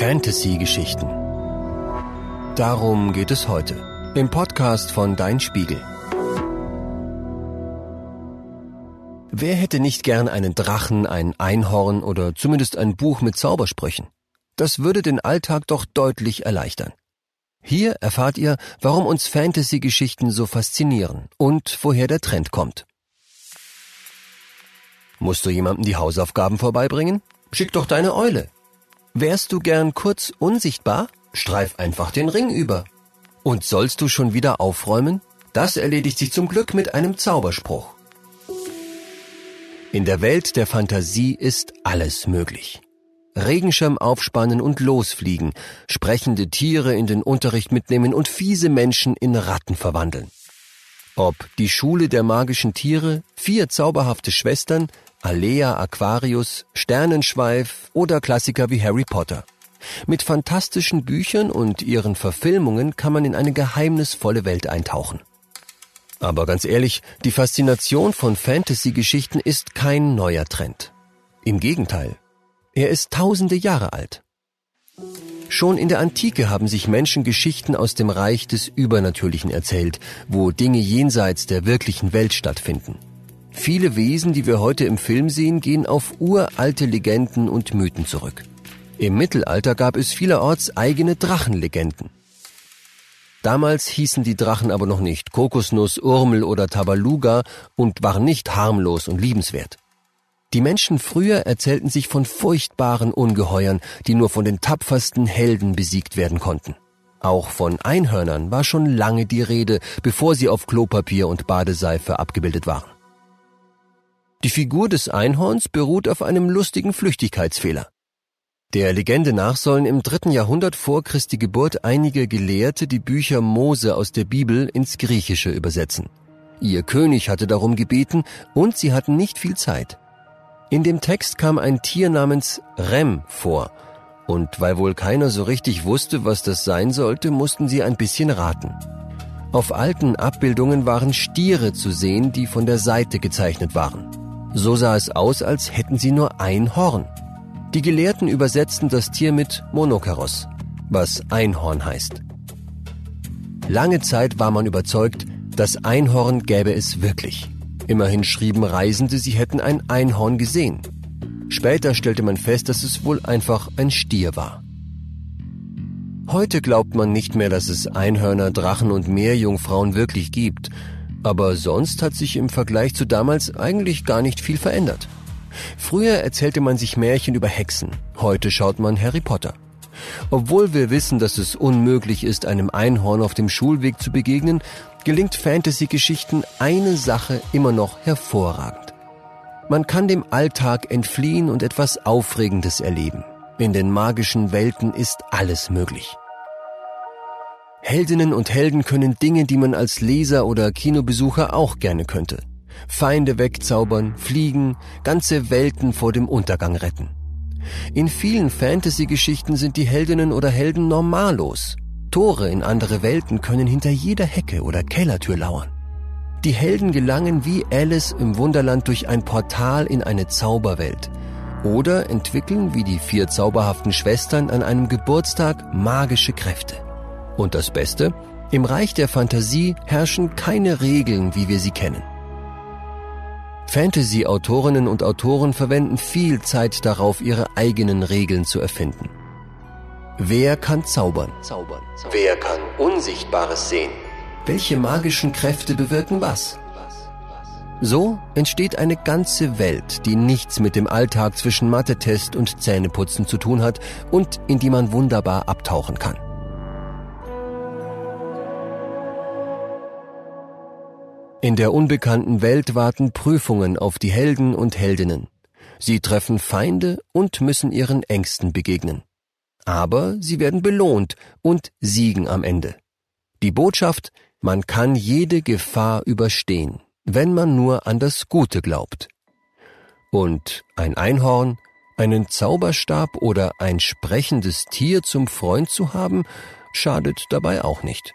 Fantasy-Geschichten. Darum geht es heute im Podcast von Dein Spiegel. Wer hätte nicht gern einen Drachen, ein Einhorn oder zumindest ein Buch mit Zaubersprüchen? Das würde den Alltag doch deutlich erleichtern. Hier erfahrt ihr, warum uns Fantasy-Geschichten so faszinieren und woher der Trend kommt. Musst du jemandem die Hausaufgaben vorbeibringen? Schick doch deine Eule. Wärst du gern kurz unsichtbar? Streif einfach den Ring über. Und sollst du schon wieder aufräumen? Das erledigt sich zum Glück mit einem Zauberspruch. In der Welt der Fantasie ist alles möglich. Regenschirm aufspannen und losfliegen, sprechende Tiere in den Unterricht mitnehmen und fiese Menschen in Ratten verwandeln. Ob die Schule der magischen Tiere, vier zauberhafte Schwestern, Alea Aquarius, Sternenschweif oder Klassiker wie Harry Potter. Mit fantastischen Büchern und ihren Verfilmungen kann man in eine geheimnisvolle Welt eintauchen. Aber ganz ehrlich, die Faszination von Fantasy-Geschichten ist kein neuer Trend. Im Gegenteil, er ist tausende Jahre alt. Schon in der Antike haben sich Menschen Geschichten aus dem Reich des Übernatürlichen erzählt, wo Dinge jenseits der wirklichen Welt stattfinden. Viele Wesen, die wir heute im Film sehen, gehen auf uralte Legenden und Mythen zurück. Im Mittelalter gab es vielerorts eigene Drachenlegenden. Damals hießen die Drachen aber noch nicht Kokosnuss, Urmel oder Tabaluga und waren nicht harmlos und liebenswert. Die Menschen früher erzählten sich von furchtbaren Ungeheuern, die nur von den tapfersten Helden besiegt werden konnten. Auch von Einhörnern war schon lange die Rede, bevor sie auf Klopapier und Badeseife abgebildet waren. Die Figur des Einhorns beruht auf einem lustigen Flüchtigkeitsfehler. Der Legende nach sollen im dritten Jahrhundert vor Christi Geburt einige Gelehrte die Bücher Mose aus der Bibel ins Griechische übersetzen. Ihr König hatte darum gebeten und sie hatten nicht viel Zeit. In dem Text kam ein Tier namens Rem vor, und weil wohl keiner so richtig wusste, was das sein sollte, mussten sie ein bisschen raten. Auf alten Abbildungen waren Stiere zu sehen, die von der Seite gezeichnet waren. So sah es aus, als hätten sie nur ein Horn. Die Gelehrten übersetzten das Tier mit Monokaros, was Einhorn heißt. Lange Zeit war man überzeugt, das Einhorn gäbe es wirklich. Immerhin schrieben Reisende, sie hätten ein Einhorn gesehen. Später stellte man fest, dass es wohl einfach ein Stier war. Heute glaubt man nicht mehr, dass es Einhörner, Drachen und Meerjungfrauen wirklich gibt, aber sonst hat sich im Vergleich zu damals eigentlich gar nicht viel verändert. Früher erzählte man sich Märchen über Hexen, heute schaut man Harry Potter. Obwohl wir wissen, dass es unmöglich ist, einem Einhorn auf dem Schulweg zu begegnen, gelingt Fantasy-Geschichten eine Sache immer noch hervorragend. Man kann dem Alltag entfliehen und etwas Aufregendes erleben. In den magischen Welten ist alles möglich. Heldinnen und Helden können Dinge, die man als Leser oder Kinobesucher auch gerne könnte. Feinde wegzaubern, fliegen, ganze Welten vor dem Untergang retten. In vielen Fantasy-Geschichten sind die Heldinnen oder Helden normallos. Tore in andere Welten können hinter jeder Hecke oder Kellertür lauern. Die Helden gelangen wie Alice im Wunderland durch ein Portal in eine Zauberwelt oder entwickeln wie die vier zauberhaften Schwestern an einem Geburtstag magische Kräfte. Und das Beste, im Reich der Fantasie herrschen keine Regeln, wie wir sie kennen. Fantasy-Autorinnen und Autoren verwenden viel Zeit darauf, ihre eigenen Regeln zu erfinden. Wer kann zaubern? zaubern? Wer kann Unsichtbares sehen? Welche magischen Kräfte bewirken was? So entsteht eine ganze Welt, die nichts mit dem Alltag zwischen Mathe-Test und Zähneputzen zu tun hat und in die man wunderbar abtauchen kann. In der unbekannten Welt warten Prüfungen auf die Helden und Heldinnen. Sie treffen Feinde und müssen ihren Ängsten begegnen. Aber sie werden belohnt und siegen am Ende. Die Botschaft, man kann jede Gefahr überstehen, wenn man nur an das Gute glaubt. Und ein Einhorn, einen Zauberstab oder ein sprechendes Tier zum Freund zu haben, schadet dabei auch nicht.